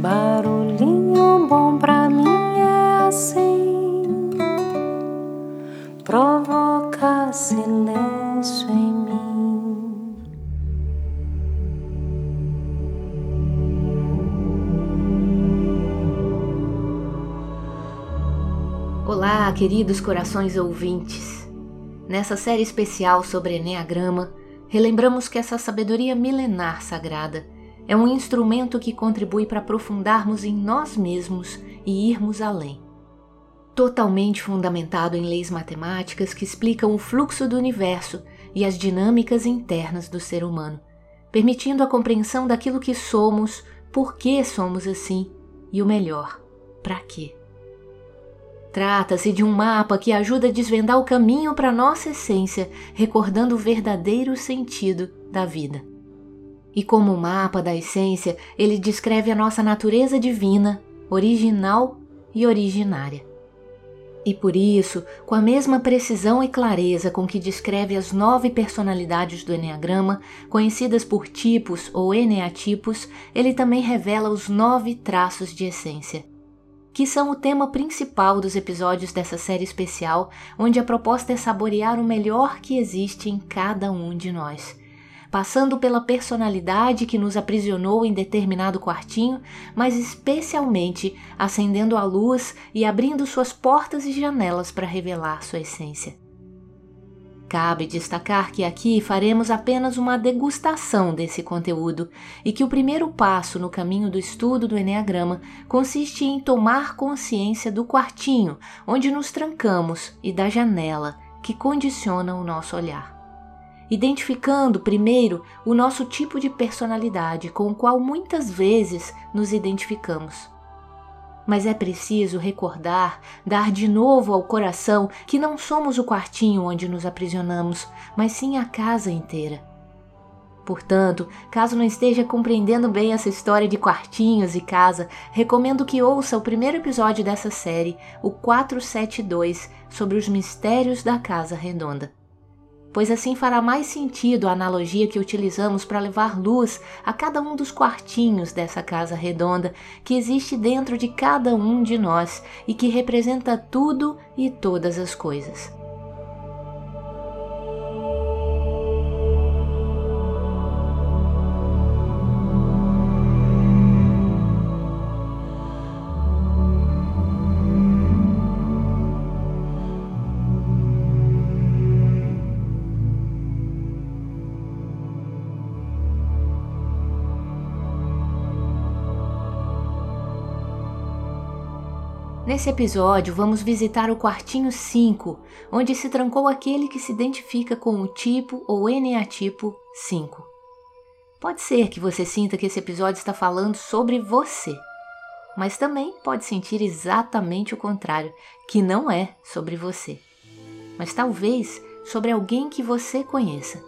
Barulhinho bom pra mim é assim, provoca silêncio em mim. Olá, queridos corações ouvintes. Nessa série especial sobre Enneagrama, relembramos que essa sabedoria milenar sagrada é um instrumento que contribui para aprofundarmos em nós mesmos e irmos além. Totalmente fundamentado em leis matemáticas que explicam o fluxo do universo e as dinâmicas internas do ser humano, permitindo a compreensão daquilo que somos, por que somos assim e o melhor, para quê. Trata-se de um mapa que ajuda a desvendar o caminho para nossa essência, recordando o verdadeiro sentido da vida. E como mapa da essência, ele descreve a nossa natureza divina, original e originária. E por isso, com a mesma precisão e clareza com que descreve as nove personalidades do Enneagrama, conhecidas por tipos ou eneatipos, ele também revela os nove traços de essência, que são o tema principal dos episódios dessa série especial, onde a proposta é saborear o melhor que existe em cada um de nós. Passando pela personalidade que nos aprisionou em determinado quartinho, mas especialmente acendendo a luz e abrindo suas portas e janelas para revelar sua essência. Cabe destacar que aqui faremos apenas uma degustação desse conteúdo e que o primeiro passo no caminho do estudo do Enneagrama consiste em tomar consciência do quartinho onde nos trancamos e da janela que condiciona o nosso olhar. Identificando primeiro o nosso tipo de personalidade com o qual muitas vezes nos identificamos mas é preciso recordar, dar de novo ao coração que não somos o quartinho onde nos aprisionamos, mas sim a casa inteira. Portanto, caso não esteja compreendendo bem essa história de quartinhos e casa, recomendo que ouça o primeiro episódio dessa série, o 472, sobre os mistérios da Casa Redonda pois assim fará mais sentido a analogia que utilizamos para levar luz a cada um dos quartinhos dessa casa redonda que existe dentro de cada um de nós e que representa tudo e todas as coisas. Nesse episódio, vamos visitar o quartinho 5, onde se trancou aquele que se identifica com o tipo ou eneatipo 5. Pode ser que você sinta que esse episódio está falando sobre você, mas também pode sentir exatamente o contrário, que não é sobre você, mas talvez sobre alguém que você conheça.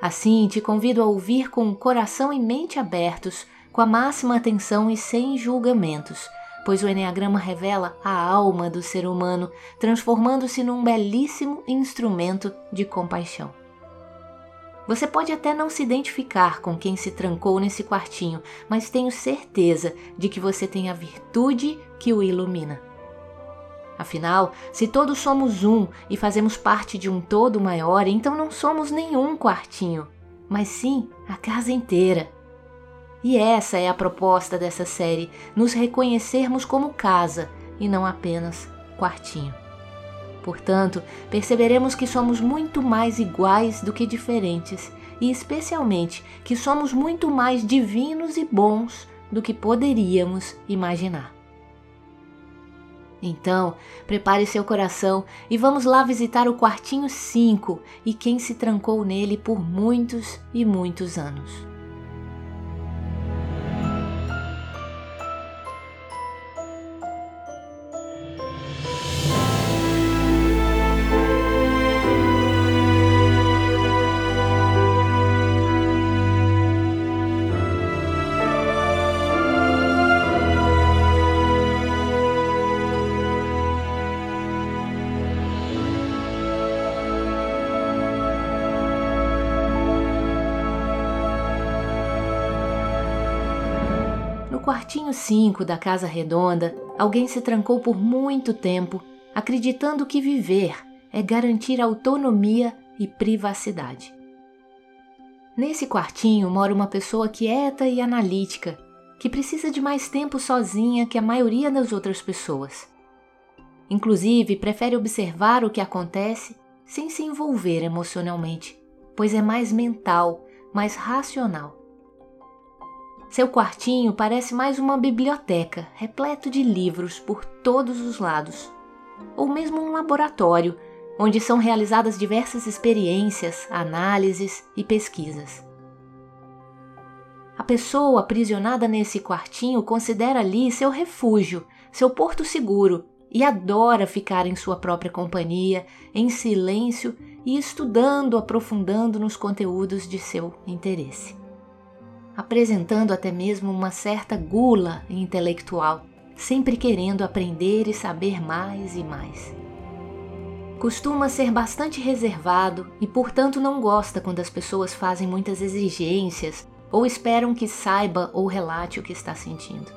Assim, te convido a ouvir com o coração e mente abertos, com a máxima atenção e sem julgamentos pois o Enneagrama revela a alma do ser humano, transformando-se num belíssimo instrumento de compaixão. Você pode até não se identificar com quem se trancou nesse quartinho, mas tenho certeza de que você tem a virtude que o ilumina. Afinal, se todos somos um e fazemos parte de um todo maior, então não somos nenhum quartinho, mas sim a casa inteira. E essa é a proposta dessa série: nos reconhecermos como casa e não apenas quartinho. Portanto, perceberemos que somos muito mais iguais do que diferentes e, especialmente, que somos muito mais divinos e bons do que poderíamos imaginar. Então, prepare seu coração e vamos lá visitar o quartinho 5 e quem se trancou nele por muitos e muitos anos. 5 da casa redonda, alguém se trancou por muito tempo, acreditando que viver é garantir autonomia e privacidade. Nesse quartinho mora uma pessoa quieta e analítica, que precisa de mais tempo sozinha que a maioria das outras pessoas. Inclusive, prefere observar o que acontece sem se envolver emocionalmente, pois é mais mental, mais racional. Seu quartinho parece mais uma biblioteca, repleto de livros por todos os lados, ou mesmo um laboratório onde são realizadas diversas experiências, análises e pesquisas. A pessoa aprisionada nesse quartinho considera ali seu refúgio, seu porto seguro e adora ficar em sua própria companhia, em silêncio e estudando, aprofundando nos conteúdos de seu interesse. Apresentando até mesmo uma certa gula intelectual, sempre querendo aprender e saber mais e mais. Costuma ser bastante reservado e, portanto, não gosta quando as pessoas fazem muitas exigências ou esperam que saiba ou relate o que está sentindo.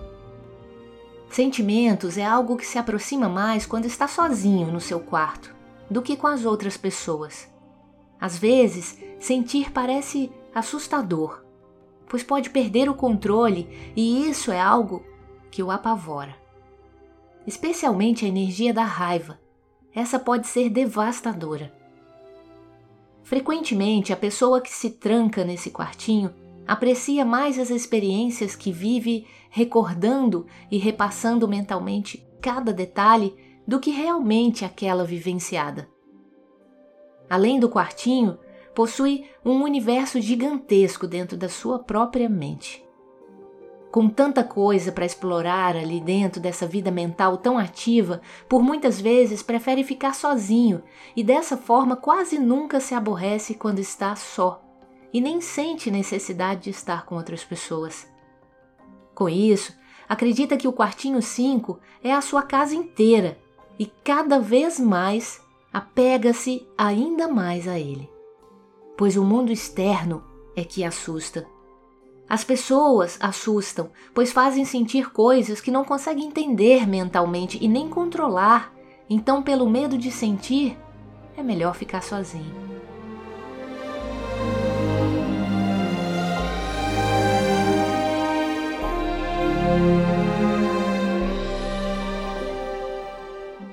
Sentimentos é algo que se aproxima mais quando está sozinho no seu quarto do que com as outras pessoas. Às vezes, sentir parece assustador, pois pode perder o controle e isso é algo que o apavora. Especialmente a energia da raiva, essa pode ser devastadora. Frequentemente, a pessoa que se tranca nesse quartinho aprecia mais as experiências que vive recordando e repassando mentalmente cada detalhe do que realmente aquela vivenciada. Além do quartinho, possui um universo gigantesco dentro da sua própria mente com tanta coisa para explorar ali dentro dessa vida mental tão ativa, por muitas vezes prefere ficar sozinho e dessa forma quase nunca se aborrece quando está só e nem sente necessidade de estar com outras pessoas. Com isso, acredita que o quartinho 5 é a sua casa inteira e cada vez mais apega-se ainda mais a ele. Pois o mundo externo é que assusta as pessoas assustam, pois fazem sentir coisas que não conseguem entender mentalmente e nem controlar. Então, pelo medo de sentir, é melhor ficar sozinho.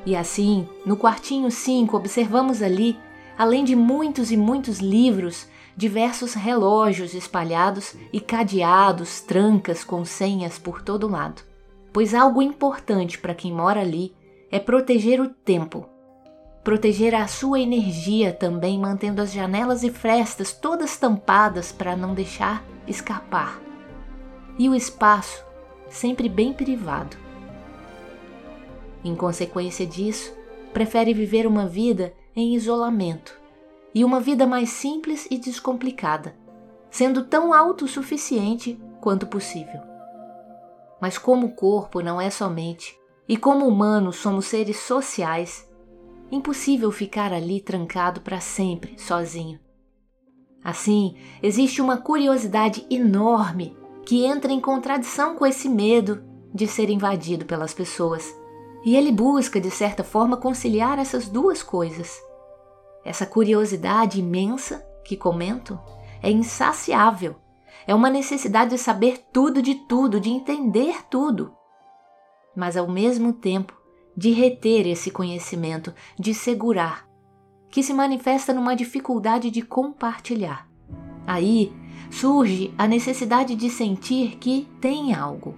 E assim, no quartinho 5, observamos ali, além de muitos e muitos livros, diversos relógios espalhados e cadeados, trancas com senhas por todo lado. Pois algo importante para quem mora ali é proteger o tempo. Proteger a sua energia também, mantendo as janelas e frestas todas tampadas para não deixar escapar. E o espaço sempre bem privado. Em consequência disso, prefere viver uma vida em isolamento, e uma vida mais simples e descomplicada, sendo tão autossuficiente quanto possível. Mas como o corpo não é somente, e como humanos somos seres sociais, impossível ficar ali trancado para sempre, sozinho. Assim, existe uma curiosidade enorme que entra em contradição com esse medo de ser invadido pelas pessoas. E ele busca, de certa forma, conciliar essas duas coisas essa curiosidade imensa que comento é insaciável. É uma necessidade de saber tudo de tudo, de entender tudo. Mas ao mesmo tempo, de reter esse conhecimento, de segurar, que se manifesta numa dificuldade de compartilhar. Aí surge a necessidade de sentir que tem algo.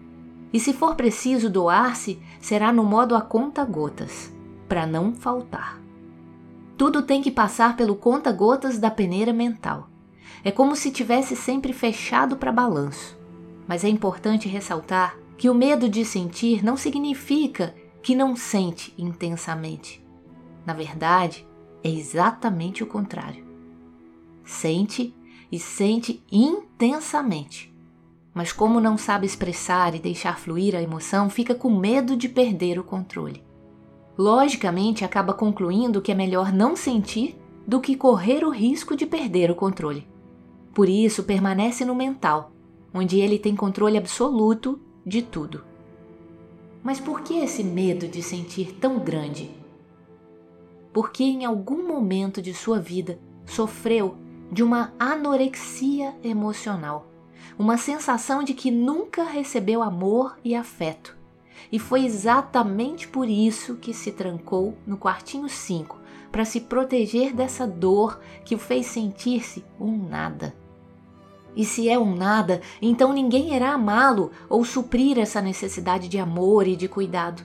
E se for preciso doar-se, será no modo a conta-gotas, para não faltar. Tudo tem que passar pelo conta-gotas da peneira mental. É como se tivesse sempre fechado para balanço. Mas é importante ressaltar que o medo de sentir não significa que não sente intensamente. Na verdade, é exatamente o contrário. Sente e sente intensamente. Mas, como não sabe expressar e deixar fluir a emoção, fica com medo de perder o controle logicamente acaba concluindo que é melhor não sentir do que correr o risco de perder o controle. Por isso, permanece no mental, onde ele tem controle absoluto de tudo. Mas por que esse medo de sentir tão grande? Porque em algum momento de sua vida sofreu de uma anorexia emocional, uma sensação de que nunca recebeu amor e afeto. E foi exatamente por isso que se trancou no quartinho 5 para se proteger dessa dor que o fez sentir-se um nada. E se é um nada, então ninguém irá amá-lo ou suprir essa necessidade de amor e de cuidado.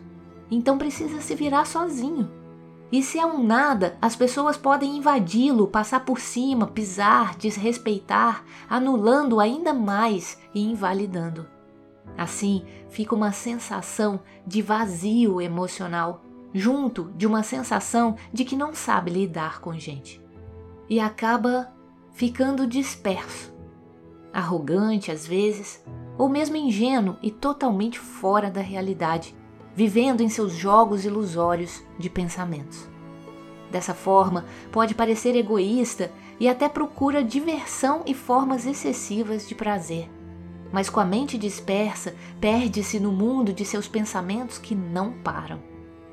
Então precisa se virar sozinho. E se é um nada, as pessoas podem invadi-lo, passar por cima, pisar, desrespeitar, anulando ainda mais e invalidando. Assim, fica uma sensação de vazio emocional, junto de uma sensação de que não sabe lidar com gente. E acaba ficando disperso, arrogante às vezes, ou mesmo ingênuo e totalmente fora da realidade, vivendo em seus jogos ilusórios de pensamentos. Dessa forma, pode parecer egoísta e até procura diversão e formas excessivas de prazer. Mas com a mente dispersa, perde-se no mundo de seus pensamentos que não param.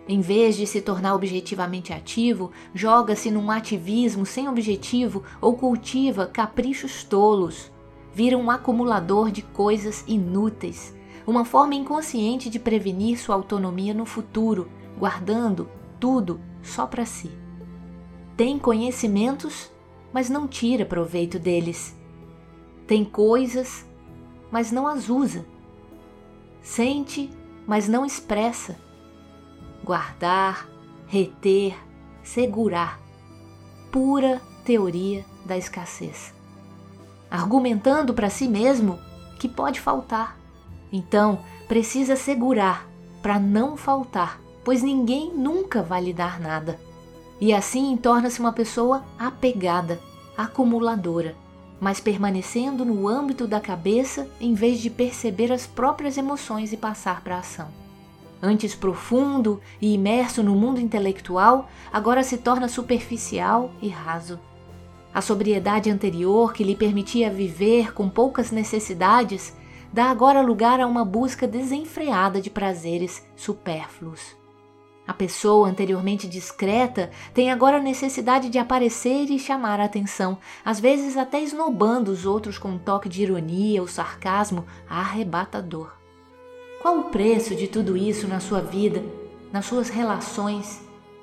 Em vez de se tornar objetivamente ativo, joga-se num ativismo sem objetivo ou cultiva caprichos tolos. Vira um acumulador de coisas inúteis, uma forma inconsciente de prevenir sua autonomia no futuro, guardando tudo só para si. Tem conhecimentos, mas não tira proveito deles. Tem coisas, mas não as usa. Sente, mas não expressa. Guardar, reter, segurar. Pura teoria da escassez. Argumentando para si mesmo que pode faltar. Então, precisa segurar para não faltar, pois ninguém nunca vai lhe dar nada. E assim torna-se uma pessoa apegada, acumuladora, mas permanecendo no âmbito da cabeça em vez de perceber as próprias emoções e passar para a ação. Antes profundo e imerso no mundo intelectual, agora se torna superficial e raso. A sobriedade anterior, que lhe permitia viver com poucas necessidades, dá agora lugar a uma busca desenfreada de prazeres supérfluos. A pessoa anteriormente discreta tem agora necessidade de aparecer e chamar a atenção, às vezes até esnobando os outros com um toque de ironia ou sarcasmo arrebatador. Qual o preço de tudo isso na sua vida, nas suas relações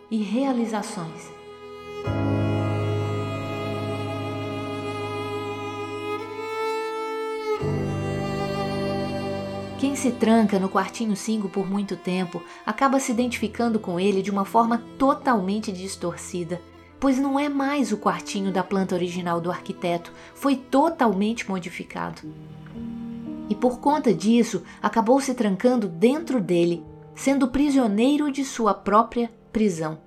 e realizações? Se tranca no quartinho 5 por muito tempo acaba se identificando com ele de uma forma totalmente distorcida, pois não é mais o quartinho da planta original do arquiteto, foi totalmente modificado. E por conta disso, acabou se trancando dentro dele, sendo prisioneiro de sua própria prisão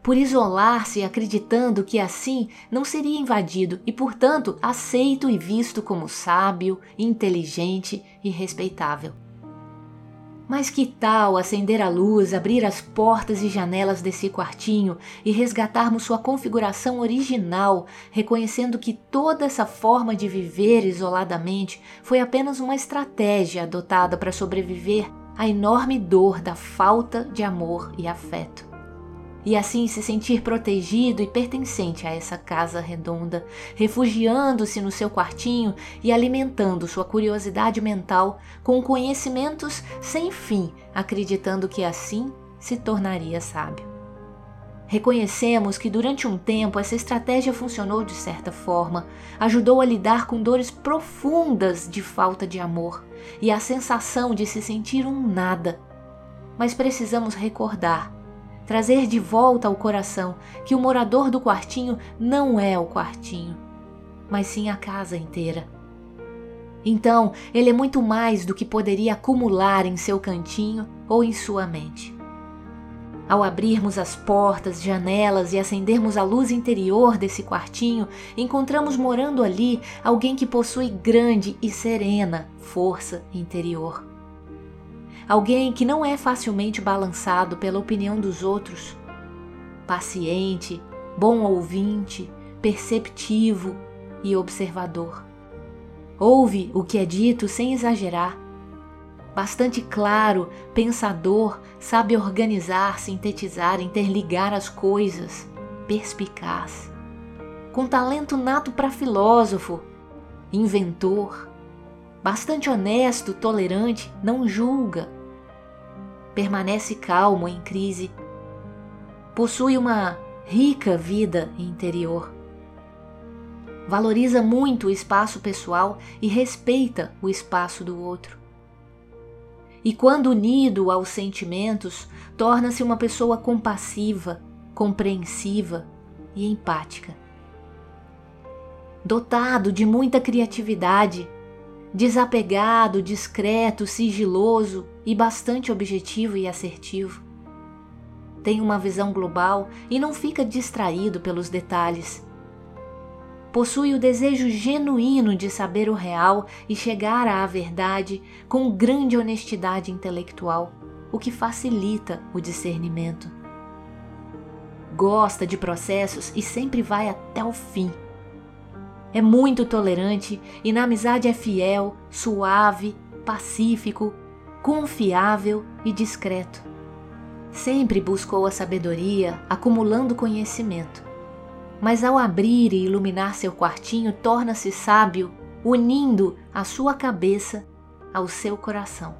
por isolar-se acreditando que assim não seria invadido e, portanto, aceito e visto como sábio, inteligente e respeitável. Mas que tal acender a luz, abrir as portas e janelas desse quartinho e resgatarmos sua configuração original, reconhecendo que toda essa forma de viver isoladamente foi apenas uma estratégia adotada para sobreviver à enorme dor da falta de amor e afeto? E assim se sentir protegido e pertencente a essa casa redonda, refugiando-se no seu quartinho e alimentando sua curiosidade mental com conhecimentos sem fim, acreditando que assim se tornaria sábio. Reconhecemos que durante um tempo essa estratégia funcionou de certa forma, ajudou a lidar com dores profundas de falta de amor e a sensação de se sentir um nada. Mas precisamos recordar trazer de volta ao coração que o morador do quartinho não é o quartinho, mas sim a casa inteira. Então, ele é muito mais do que poderia acumular em seu cantinho ou em sua mente. Ao abrirmos as portas, janelas e acendermos a luz interior desse quartinho, encontramos morando ali alguém que possui grande e serena força interior alguém que não é facilmente balançado pela opinião dos outros, paciente, bom ouvinte, perceptivo e observador. Ouve o que é dito sem exagerar. bastante claro, pensador, sabe organizar, sintetizar, interligar as coisas, perspicaz. Com talento nato para filósofo, inventor, bastante honesto, tolerante, não julga. Permanece calmo em crise. Possui uma rica vida interior. Valoriza muito o espaço pessoal e respeita o espaço do outro. E quando unido aos sentimentos, torna-se uma pessoa compassiva, compreensiva e empática. Dotado de muita criatividade, desapegado, discreto, sigiloso e bastante objetivo e assertivo. Tem uma visão global e não fica distraído pelos detalhes. Possui o desejo genuíno de saber o real e chegar à verdade com grande honestidade intelectual, o que facilita o discernimento. Gosta de processos e sempre vai até o fim é muito tolerante e na amizade é fiel, suave, pacífico, confiável e discreto. Sempre buscou a sabedoria, acumulando conhecimento. Mas ao abrir e iluminar seu quartinho, torna-se sábio, unindo a sua cabeça ao seu coração.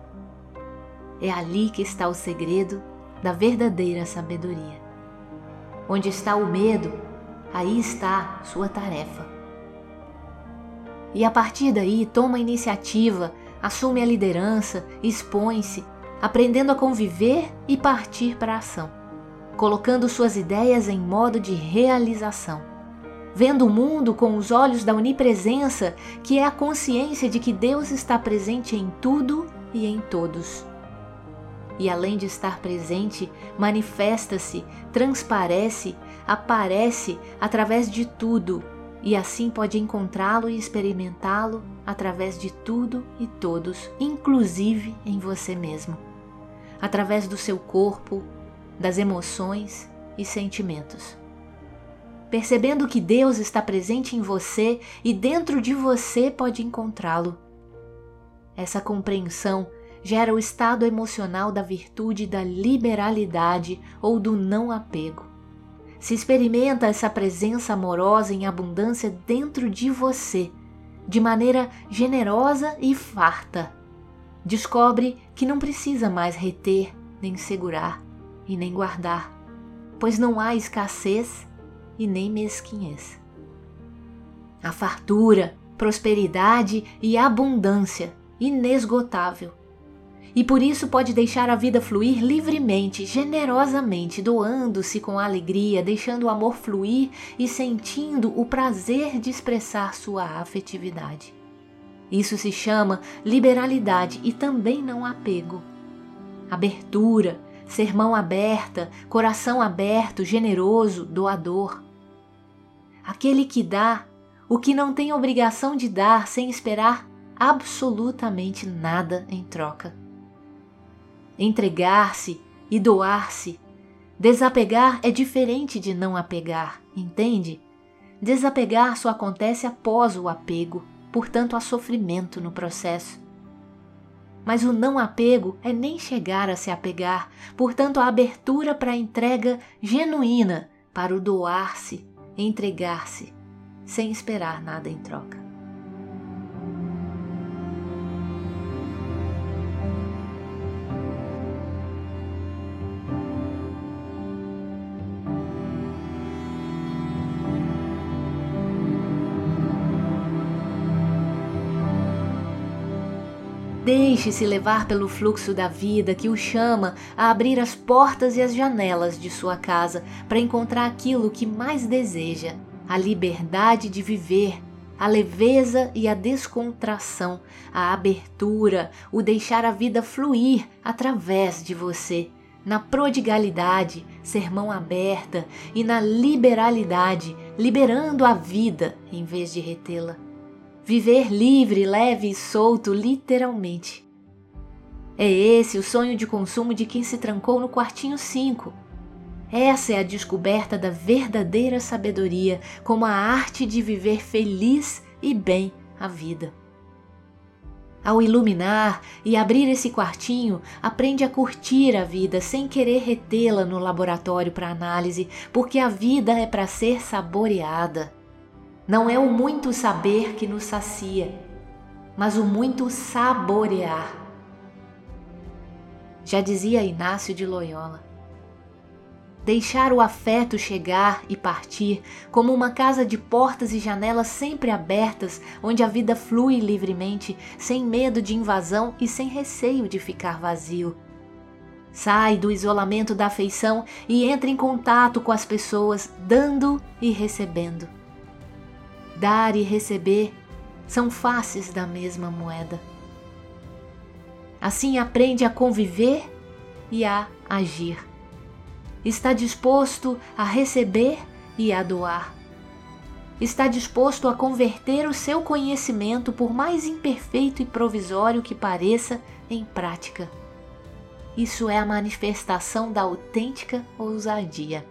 É ali que está o segredo da verdadeira sabedoria. Onde está o medo, aí está sua tarefa e a partir daí toma a iniciativa, assume a liderança, expõe-se, aprendendo a conviver e partir para a ação, colocando suas ideias em modo de realização, vendo o mundo com os olhos da onipresença, que é a consciência de que Deus está presente em tudo e em todos. E além de estar presente, manifesta-se, transparece, aparece através de tudo e assim pode encontrá-lo e experimentá-lo através de tudo e todos, inclusive em você mesmo, através do seu corpo, das emoções e sentimentos. Percebendo que Deus está presente em você e dentro de você pode encontrá-lo. Essa compreensão gera o estado emocional da virtude da liberalidade ou do não apego se experimenta essa presença amorosa em abundância dentro de você, de maneira generosa e farta. Descobre que não precisa mais reter, nem segurar e nem guardar, pois não há escassez e nem mesquinhez. A fartura, prosperidade e abundância inesgotável e por isso pode deixar a vida fluir livremente, generosamente, doando-se com alegria, deixando o amor fluir e sentindo o prazer de expressar sua afetividade. Isso se chama liberalidade e também não apego. Abertura, ser mão aberta, coração aberto, generoso, doador. Aquele que dá o que não tem obrigação de dar sem esperar absolutamente nada em troca entregar-se e doar-se. Desapegar é diferente de não apegar, entende? Desapegar só acontece após o apego, portanto há sofrimento no processo. Mas o não apego é nem chegar a se apegar, portanto a abertura para a entrega genuína, para o doar-se, entregar-se, sem esperar nada em troca. Deixe-se levar pelo fluxo da vida que o chama a abrir as portas e as janelas de sua casa para encontrar aquilo que mais deseja: a liberdade de viver, a leveza e a descontração, a abertura, o deixar a vida fluir através de você. Na prodigalidade, sermão aberta, e na liberalidade, liberando a vida em vez de retê-la. Viver livre, leve e solto, literalmente. É esse o sonho de consumo de quem se trancou no quartinho 5. Essa é a descoberta da verdadeira sabedoria como a arte de viver feliz e bem a vida. Ao iluminar e abrir esse quartinho, aprende a curtir a vida sem querer retê-la no laboratório para análise, porque a vida é para ser saboreada. Não é o muito saber que nos sacia, mas o muito saborear. Já dizia Inácio de Loyola. Deixar o afeto chegar e partir, como uma casa de portas e janelas sempre abertas, onde a vida flui livremente, sem medo de invasão e sem receio de ficar vazio. Sai do isolamento da afeição e entra em contato com as pessoas, dando e recebendo. Dar e receber são faces da mesma moeda. Assim aprende a conviver e a agir. Está disposto a receber e a doar. Está disposto a converter o seu conhecimento, por mais imperfeito e provisório que pareça, em prática. Isso é a manifestação da autêntica ousadia.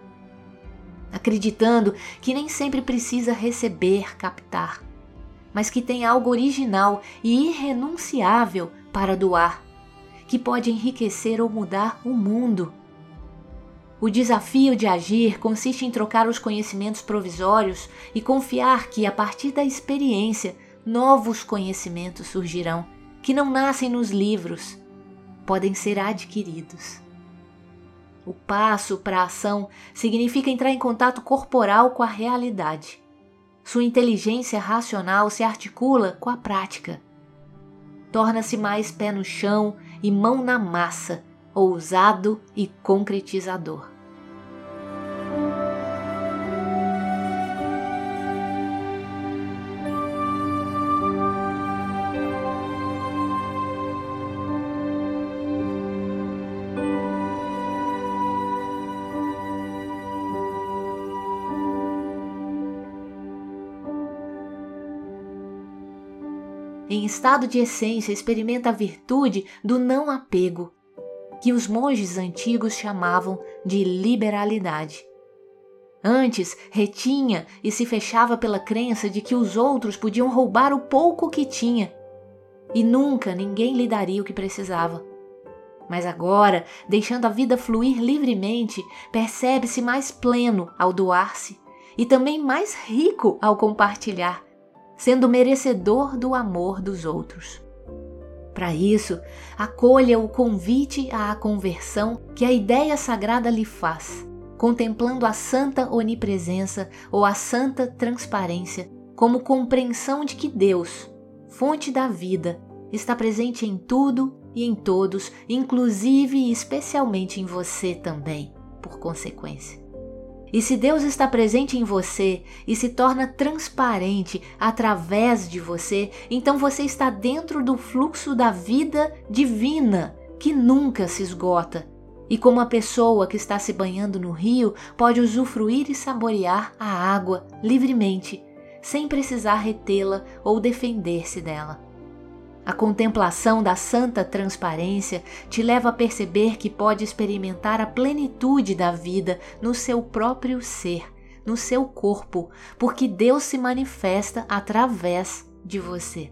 Acreditando que nem sempre precisa receber, captar, mas que tem algo original e irrenunciável para doar que pode enriquecer ou mudar o mundo. O desafio de agir consiste em trocar os conhecimentos provisórios e confiar que, a partir da experiência, novos conhecimentos surgirão, que não nascem nos livros, podem ser adquiridos. O passo para a ação significa entrar em contato corporal com a realidade. Sua inteligência racional se articula com a prática. Torna-se mais pé no chão e mão na massa, ousado e concretizador. Em estado de essência, experimenta a virtude do não apego, que os monges antigos chamavam de liberalidade. Antes, retinha e se fechava pela crença de que os outros podiam roubar o pouco que tinha e nunca ninguém lhe daria o que precisava. Mas agora, deixando a vida fluir livremente, percebe-se mais pleno ao doar-se e também mais rico ao compartilhar sendo merecedor do amor dos outros. Para isso, acolha o convite à conversão que a ideia sagrada lhe faz, contemplando a santa onipresença ou a santa transparência como compreensão de que Deus, fonte da vida, está presente em tudo e em todos, inclusive e especialmente em você também, por consequência. E se Deus está presente em você e se torna transparente através de você, então você está dentro do fluxo da vida divina que nunca se esgota. E como a pessoa que está se banhando no rio pode usufruir e saborear a água livremente, sem precisar retê-la ou defender-se dela. A contemplação da santa transparência te leva a perceber que pode experimentar a plenitude da vida no seu próprio ser, no seu corpo, porque Deus se manifesta através de você.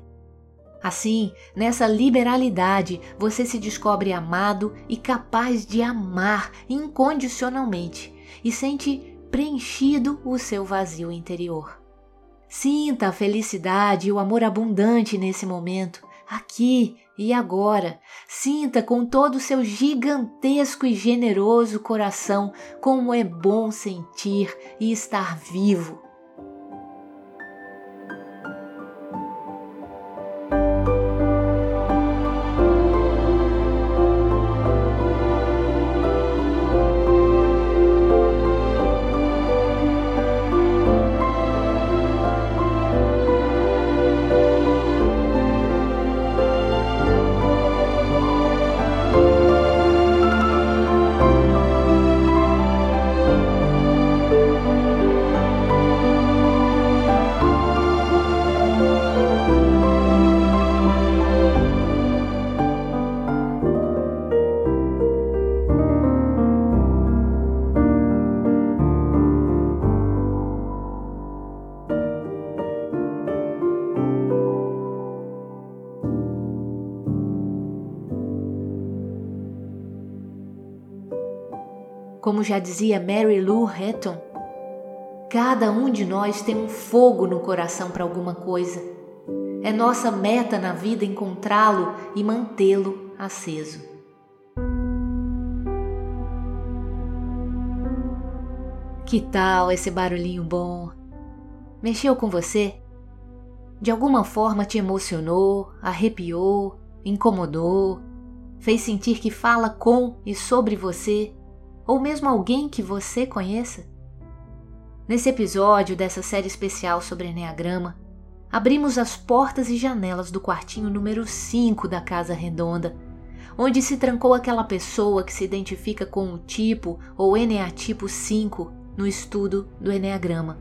Assim, nessa liberalidade, você se descobre amado e capaz de amar incondicionalmente e sente preenchido o seu vazio interior. Sinta a felicidade e o amor abundante nesse momento aqui e agora. Sinta com todo o seu gigantesco e generoso coração como é bom sentir e estar vivo. Como já dizia Mary Lou Retton, cada um de nós tem um fogo no coração para alguma coisa. É nossa meta na vida encontrá-lo e mantê-lo aceso. Que tal esse barulhinho bom? Mexeu com você? De alguma forma te emocionou, arrepiou, incomodou, fez sentir que fala com e sobre você, ou mesmo alguém que você conheça? Nesse episódio dessa série especial sobre Enneagrama, abrimos as portas e janelas do quartinho número 5 da Casa Redonda, onde se trancou aquela pessoa que se identifica com o tipo ou Eneatipo 5 no estudo do Enneagrama.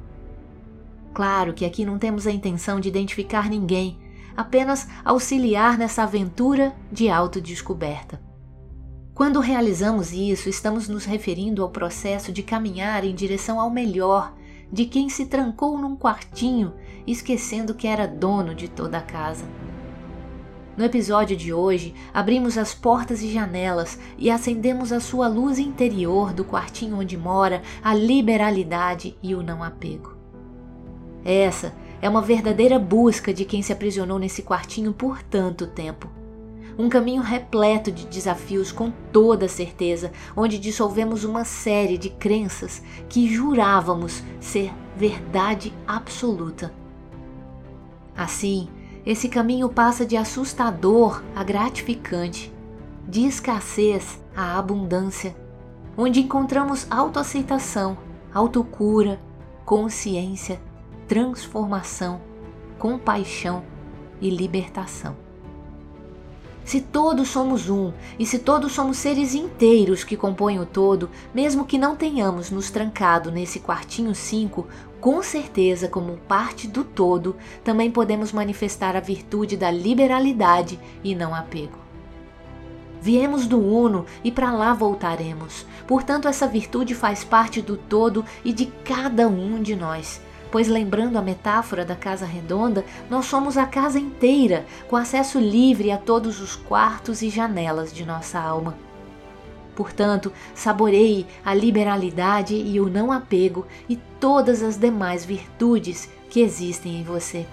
Claro que aqui não temos a intenção de identificar ninguém, apenas auxiliar nessa aventura de autodescoberta. Quando realizamos isso, estamos nos referindo ao processo de caminhar em direção ao melhor de quem se trancou num quartinho, esquecendo que era dono de toda a casa. No episódio de hoje, abrimos as portas e janelas e acendemos a sua luz interior do quartinho onde mora a liberalidade e o não apego. Essa é uma verdadeira busca de quem se aprisionou nesse quartinho por tanto tempo. Um caminho repleto de desafios, com toda certeza, onde dissolvemos uma série de crenças que jurávamos ser verdade absoluta. Assim, esse caminho passa de assustador a gratificante, de escassez a abundância, onde encontramos autoaceitação, autocura, consciência transformação, compaixão e libertação. Se todos somos um e se todos somos seres inteiros que compõem o todo, mesmo que não tenhamos nos trancado nesse quartinho 5, com certeza, como parte do todo, também podemos manifestar a virtude da liberalidade e não apego. Viemos do Uno e para lá voltaremos. Portanto, essa virtude faz parte do todo e de cada um de nós pois lembrando a metáfora da casa redonda, nós somos a casa inteira, com acesso livre a todos os quartos e janelas de nossa alma. Portanto, saboreie a liberalidade e o não apego e todas as demais virtudes que existem em você.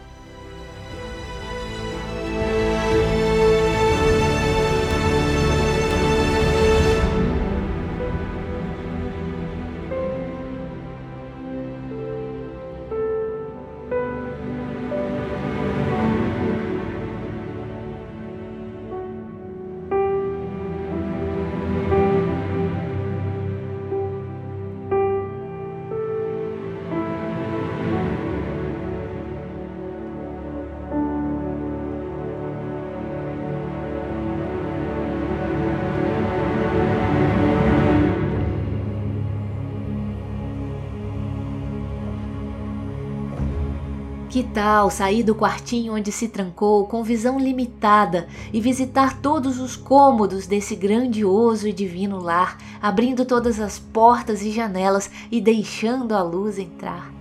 Que tal sair do quartinho onde se trancou com visão limitada e visitar todos os cômodos desse grandioso e divino lar, abrindo todas as portas e janelas e deixando a luz entrar?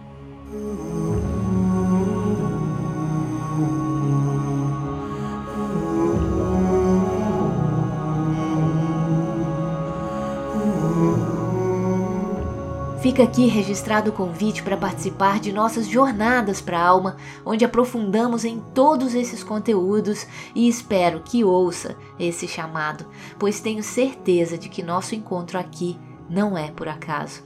Fica aqui registrado o convite para participar de nossas jornadas para a alma, onde aprofundamos em todos esses conteúdos e espero que ouça esse chamado, pois tenho certeza de que nosso encontro aqui não é por acaso.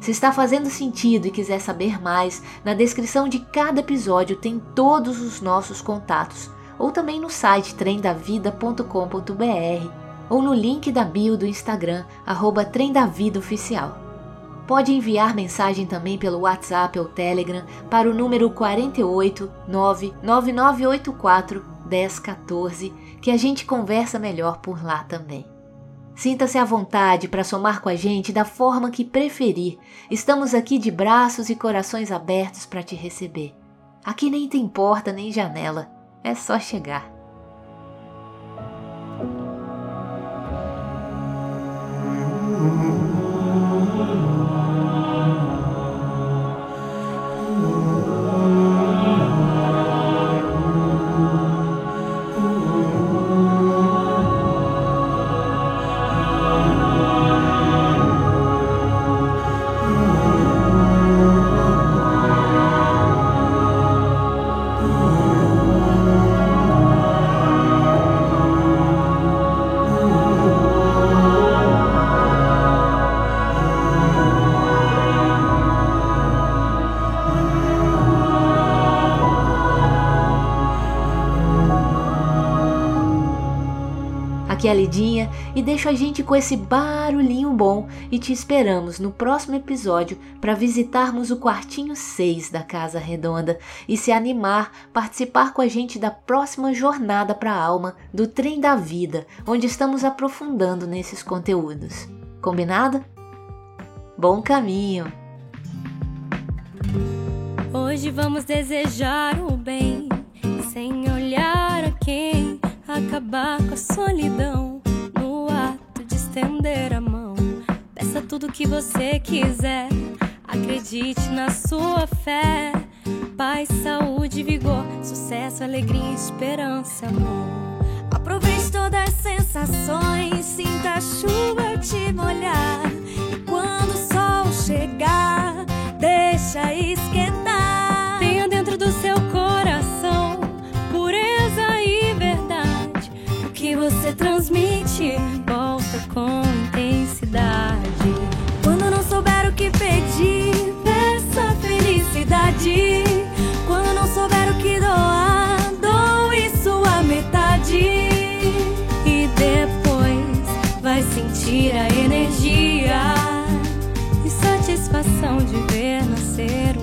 Se está fazendo sentido e quiser saber mais, na descrição de cada episódio tem todos os nossos contatos, ou também no site trendavida.com.br ou no link da bio do Instagram, arroba Oficial. Pode enviar mensagem também pelo WhatsApp ou Telegram para o número 48 99984 1014, que a gente conversa melhor por lá também. Sinta-se à vontade para somar com a gente da forma que preferir. Estamos aqui de braços e corações abertos para te receber. Aqui nem tem porta nem janela, é só chegar. Comidinha e deixo a gente com esse barulhinho bom e te esperamos no próximo episódio para visitarmos o quartinho 6 da Casa Redonda e se animar, participar com a gente da próxima jornada para a alma do Trem da Vida, onde estamos aprofundando nesses conteúdos. Combinado? Bom caminho! Hoje vamos desejar o bem, sem olhar a quem, acabar com a solidão. No ato de estender a mão, peça tudo que você quiser, acredite na sua fé. Paz, saúde, vigor, sucesso, alegria, esperança, amor. Aproveite todas as sensações, sinta a chuva te molhar. Satisfação de ver nascer.